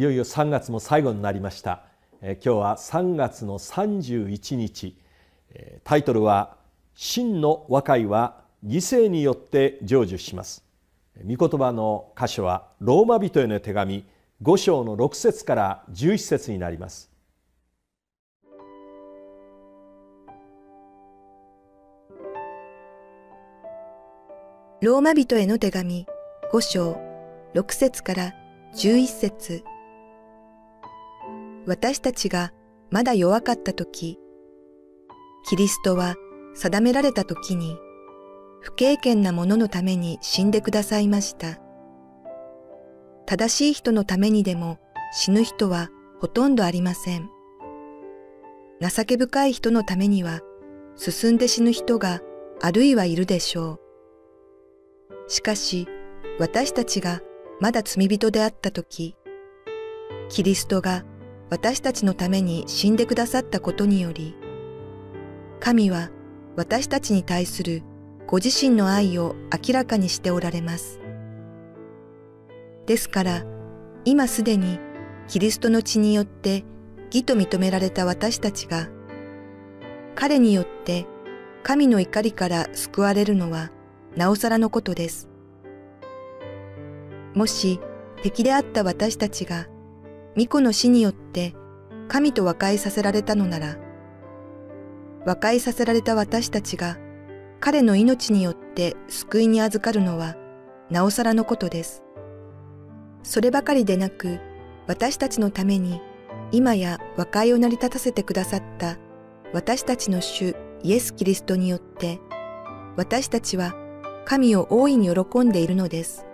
いよいよ3月も最後になりました。えー今日は3月の31日えータイトルは真の和解は犠牲によって成就します。御言葉の箇所はローマ人への手紙5章の6節から11節になります。ローマ人への手紙5章6節から11節。私たちがまだ弱かった時、キリストは定められた時に不経験な者のために死んでくださいました。正しい人のためにでも死ぬ人はほとんどありません。情け深い人のためには進んで死ぬ人があるいはいるでしょう。しかし私たちがまだ罪人であった時、キリストが私たちのために死んでくださったことにより、神は私たちに対するご自身の愛を明らかにしておられます。ですから、今すでにキリストの血によって義と認められた私たちが、彼によって神の怒りから救われるのはなおさらのことです。もし敵であった私たちが、巫女の死によって神と和解させられたのなら、和解させられた私たちが彼の命によって救いに預かるのはなおさらのことです。そればかりでなく、私たちのために今や和解を成り立たせてくださった私たちの主イエス・キリストによって、私たちは神を大いに喜んでいるのです。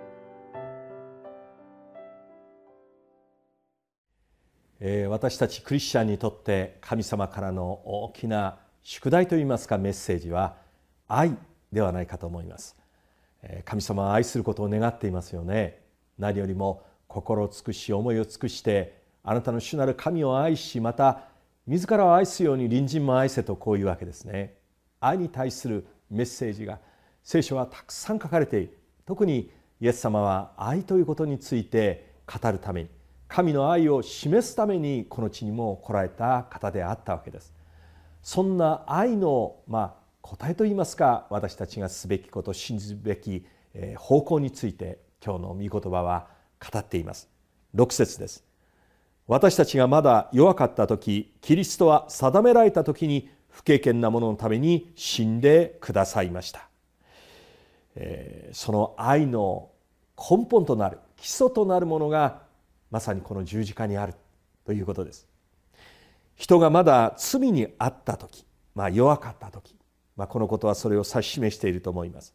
私たちクリスチャンにとって神様からの大きな宿題といいますかメッセージは愛ではないかと思います。神様は愛することを願っていますよね。何よりも心を尽くし思いを尽くしてあなたの主なる神を愛しまた自らを愛すように隣人も愛せとこういうわけですね。愛に対するメッセージが聖書はたくさん書かれている。特にイエス様は愛ということについて語るために。神の愛を示すためにこの地にも来られた方であったわけです。そんな愛のまあ答えといいますか私たちがすべきこと信じるべきえ方向について今日の御言葉は語っています。6節です。私たちがまだ弱かった時キリストは定められた時に不経験な者のために死んでくださいました、えーその愛の根本となる基礎となるものがまさにこの十字架にあるということです。人がまだ罪にあった時、まあ、弱かった時、まあ、このことはそれを指し示していると思います。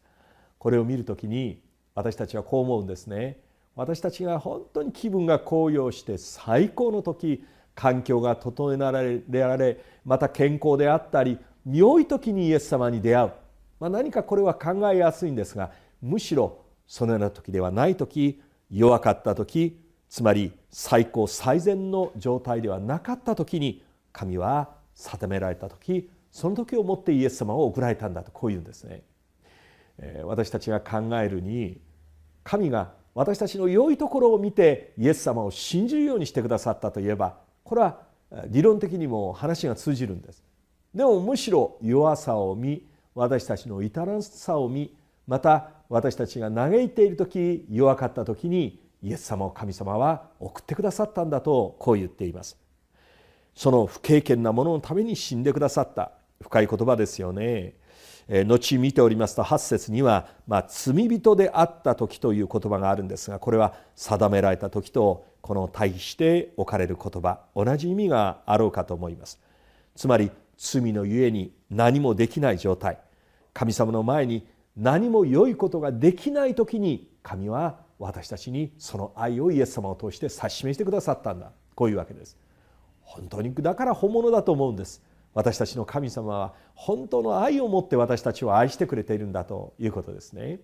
これを見るときに私たちはこう思うんですね。私たちが本当に気分が高揚して最高の時環境が整えられられまた健康であったり良い時にイエス様に出会う、まあ、何かこれは考えやすいんですがむしろそのような時ではない時弱かった時つまり最高最善の状態ではなかった時に神は定められた時その時をもってイエス様を送られたんだとこう言うんですね。私たちが考えるに神が私たちの良いところを見てイエス様を信じるようにしてくださったといえばこれは理論的にも話が通じるんです。でもむしろ弱さを見私たちの至らなさを見また私たちが嘆いている時弱かった時にイエス様を神様は送ってくださったんだとこう言っています。その不経験なもののために死んでくださった深い言葉ですよね。え後見ておりますと8節には、まあ、罪人であった時という言葉があるんですがこれは定められた時とこの対比して置かれる言葉同じ意味があろうかと思います。つまり罪のゆえに何もできない状態神様の前に何も良いことができない時に神は私たちにその愛をイエス様を通して指し示してくださったんだ。こういうわけです。本当にだから本物だと思うんです。私たちの神様は本当の愛を持って私たちを愛してくれているんだということですね。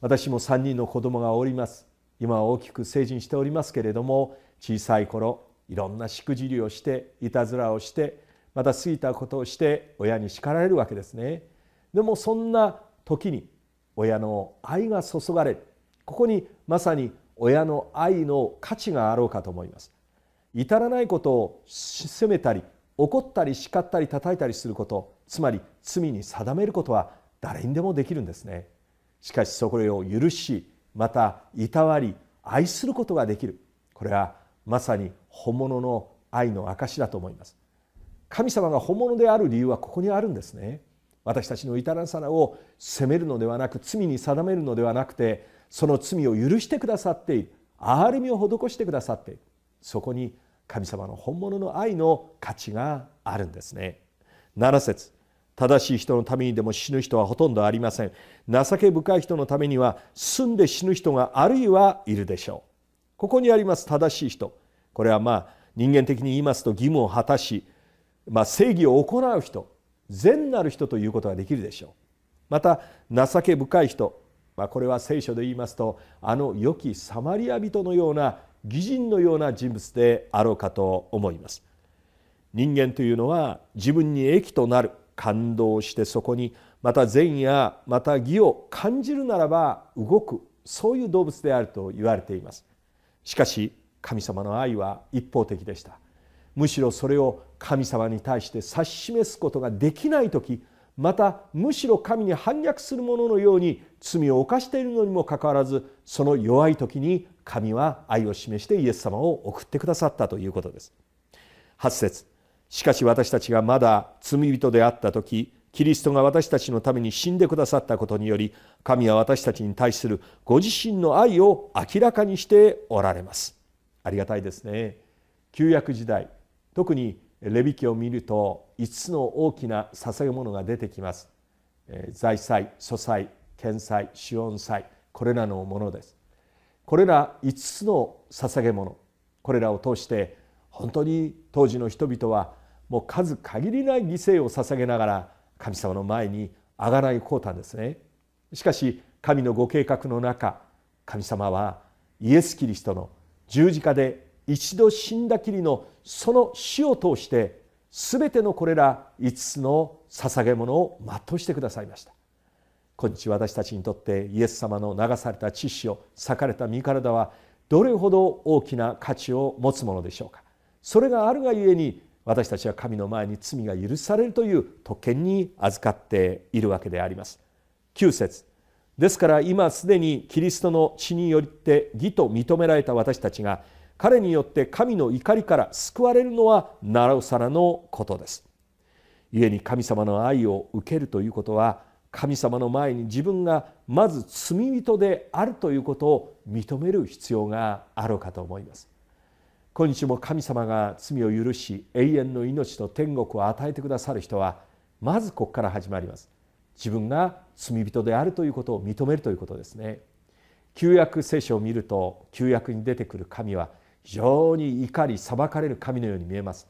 私も3人の子供がおります。今は大きく成人しておりますけれども小さい頃いろんなしくじりをしていたずらをしてまた過ぎたことをして親に叱られるわけですね。でもそんな時に親の愛が注がれるここにまさに親の愛の価値があろうかと思います。至らないことを責めたり怒ったり叱ったり叩いたりすることつまり罪に定めることは誰にでもできるんですね。しかしそれを許しまたいたわり愛することができる。これはまさに本物の愛の証だと思います。神様が本物である理由はここにあるんですね。私たちの至らさなを責めるのではなく罪に定めるのではなくてその罪を許してくださっている。憐れみを施してくださっている。そこに神様の本物の愛の価値があるんですね。7節。正しい人のためにでも死ぬ人はほとんどありません。情け深い人のためには住んで死ぬ人があるいはいるでしょう。ここにあります。正しい人。これはまあ人間的に言いますと義務を果たし、まあ、正義を行う人。善なる人ということができるでしょう。また情け深い人、まあ、これは聖書で言いますとあの良きサマリア人のような義人のような人物であろうかと思います。人間というのは自分に益となる感動してそこにまた善やまた義を感じるならば動くそういう動物であると言われています。しかし神様の愛は一方的でした。むしろそれを神様に対して指し示すことができない時またむしろ神に反逆する者のように罪を犯しているのにもかかわらずその弱い時に神は愛を示してイエス様を送ってくださったということです。8節。しかし私たちがまだ罪人であった時キリストが私たちのために死んでくださったことにより神は私たちに対するご自身の愛を明らかにしておられます。ありがたいですね。旧約時代特にレビ記を見ると5つの大きな捧げ物が出てきます。財祭祖祭献祭主恩祭これらのものです。これら5つの捧げ物これらを通して本当に当時の人々はもう数限りない犠牲を捧げながら神様の前にあがないこうたんですね。しかし神のご計画の中神様はイエス・キリストの十字架で一度死んだきりのその死を通して全てのこれら5つの捧げ物を全うしてくださいました。今日私たちにとってイエス様の流された血潮裂かれた身体はどれほど大きな価値を持つものでしょうか。それがあるがゆえに私たちは神の前に罪が許されるという特権に預かっているわけであります。9節。ですから今すでにキリストの血によって義と認められた私たちが彼によって神の怒りから救われるのはなおさらのことです。故に神様の愛を受けるということは神様の前に自分がまず罪人であるということを認める必要があろうかと思います。今日も神様が罪を許し永遠の命と天国を与えてくださる人はまずここから始まります。自分が罪人であるということを認めるということですね。旧約聖書を見ると旧約に出てくる神は非常に怒り裁かれる神のように見えます。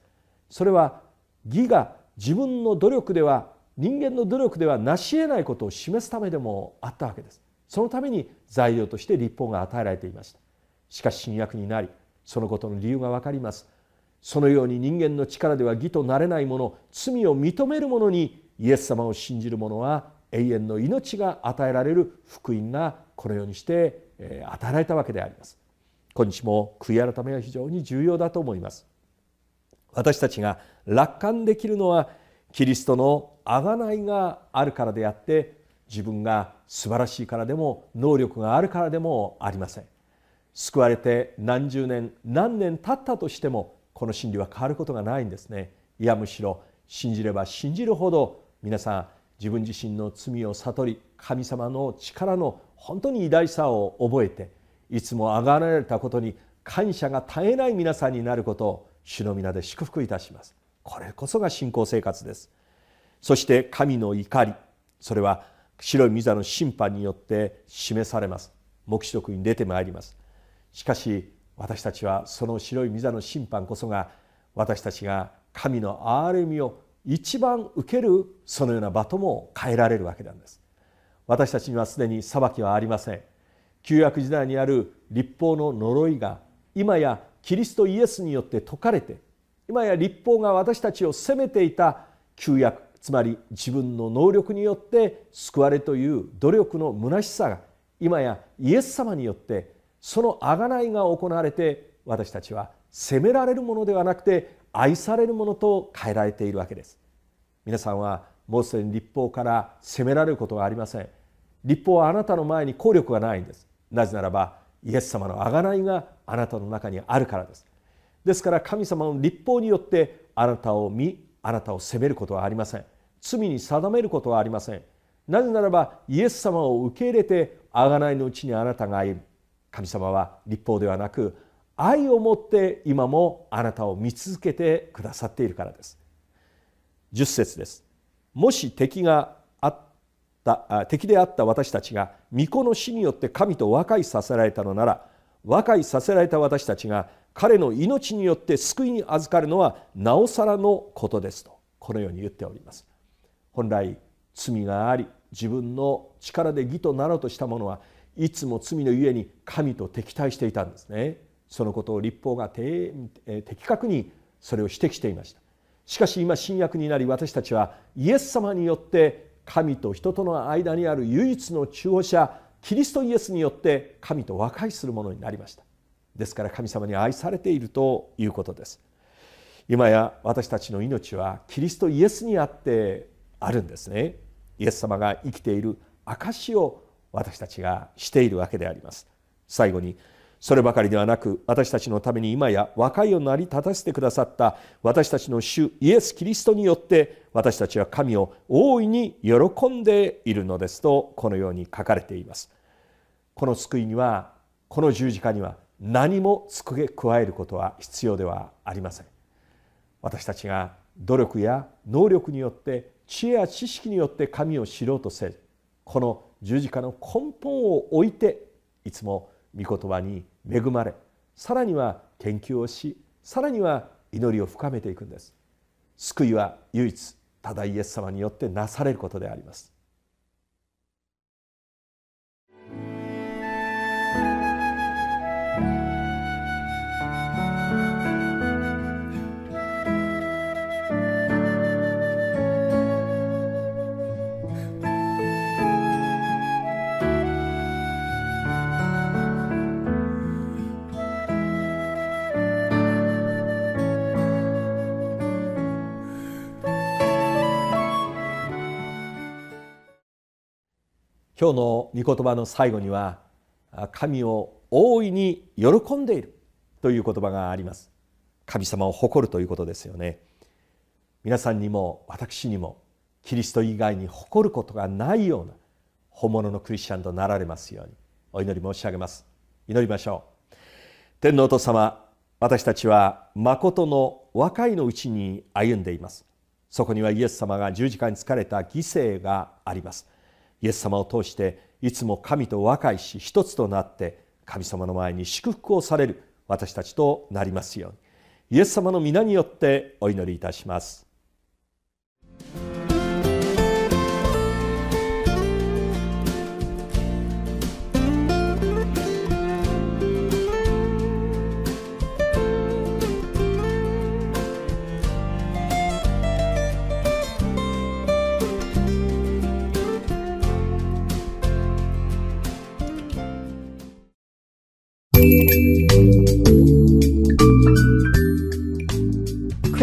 それは義が自分の努力では人間の努力では成し得ないことを示すためでもあったわけです。そのために材料として立法が与えられていました。しかし新約になりそのことの理由が分かります。そのように人間の力では義となれないもの罪を認める者にイエス様を信じる者は永遠の命が与えられる福音がこのようにして与えられたわけであります。今日も悔い改めは非常に重要だと思います。私たちが楽観できるのはキリストの贖いがあるからであって自分が素晴らしいからでも能力があるからでもありません。救われて何十年何年経ったとしてもこの真理は変わることがないんですね。いやむしろ信じれば信じるほど皆さん自分自身の罪を悟り神様の力の本当に偉大さを覚えていつもあがられたことに感謝が絶えない皆さんになることを主の皆で祝福いたします。これこそが信仰生活です。そして神の怒り。それは白い御座の審判によって示されます。黙示録に出てまいります。しかし私たちはその白い御座の審判こそが私たちが神の憐れみを一番受けるそのような場とも変えられるわけなんです。私たちにはすでに裁きはありません。旧約時代にある立法の呪いが今やキリストイエスによって解かれて今や立法が私たちを責めていた旧約つまり自分の能力によって救われという努力の虚しさが今やイエス様によってその贖いが行われて私たちは責められるものではなくて愛されるものと変えられているわけです。皆さんはもうすでに立法から責められることがありません。立法はあなたの前に効力がないんです。なぜならばイエス様の贖いがあなたの中にあるからです。ですから神様の立法によってあなたを見あなたを責めることはありません。罪に定めることはありません。なぜならばイエス様を受け入れて贖いのうちにあなたが歩む神様は立法ではなく愛をもって今もあなたを見続けてくださっているからです。10節です。もし敵がた敵であった私たちが御子の死によって神と和解させられたのなら和解させられた私たちが彼の命によって救いに預かるのはなおさらのことですとこのように言っております。本来罪があり自分の力で義となろうとした者はいつも罪のゆえに神と敵対していたんですね。そのことを立法が的確にそれを指摘していました。しかし今新約になり私たちはイエス様によって神と人との間にある唯一の中保者キリストイエスによって神と和解するものになりました。ですから神様に愛されているということです。今や私たちの命はキリストイエスにあってあるんですね。イエス様が生きている証を私たちがしているわけであります。最後にそればかりではなく私たちのために今や和解を成り立たせてくださった私たちの主イエス・キリストによって私たちは神を大いに喜んでいるのですとこのように書かれています。この救いにはこの十字架には何も付け加えることは必要ではありません。私たちが努力や能力によって知恵や知識によって神を知ろうとせずこの十字架の根本を置いていつも御言葉に恵まれさらには研究をしさらには祈りを深めていくんです。救いは唯一ただイエス様によってなされることであります。今日の御言葉の最後には神を大いに喜んでいるという言葉があります。神様を誇るということですよね。皆さんにも私にもキリスト以外に誇ることがないような本物のクリスチャンとなられますようにお祈り申し上げます。祈りましょう。天皇と様私たちは誠の和解のうちに歩んでいます。そこにはイエス様が十字架に疲れた犠牲があります。イエス様を通していつも神と和解し一つとなって神様の前に祝福をされる私たちとなりますようにイエス様の皆によってお祈りいたします。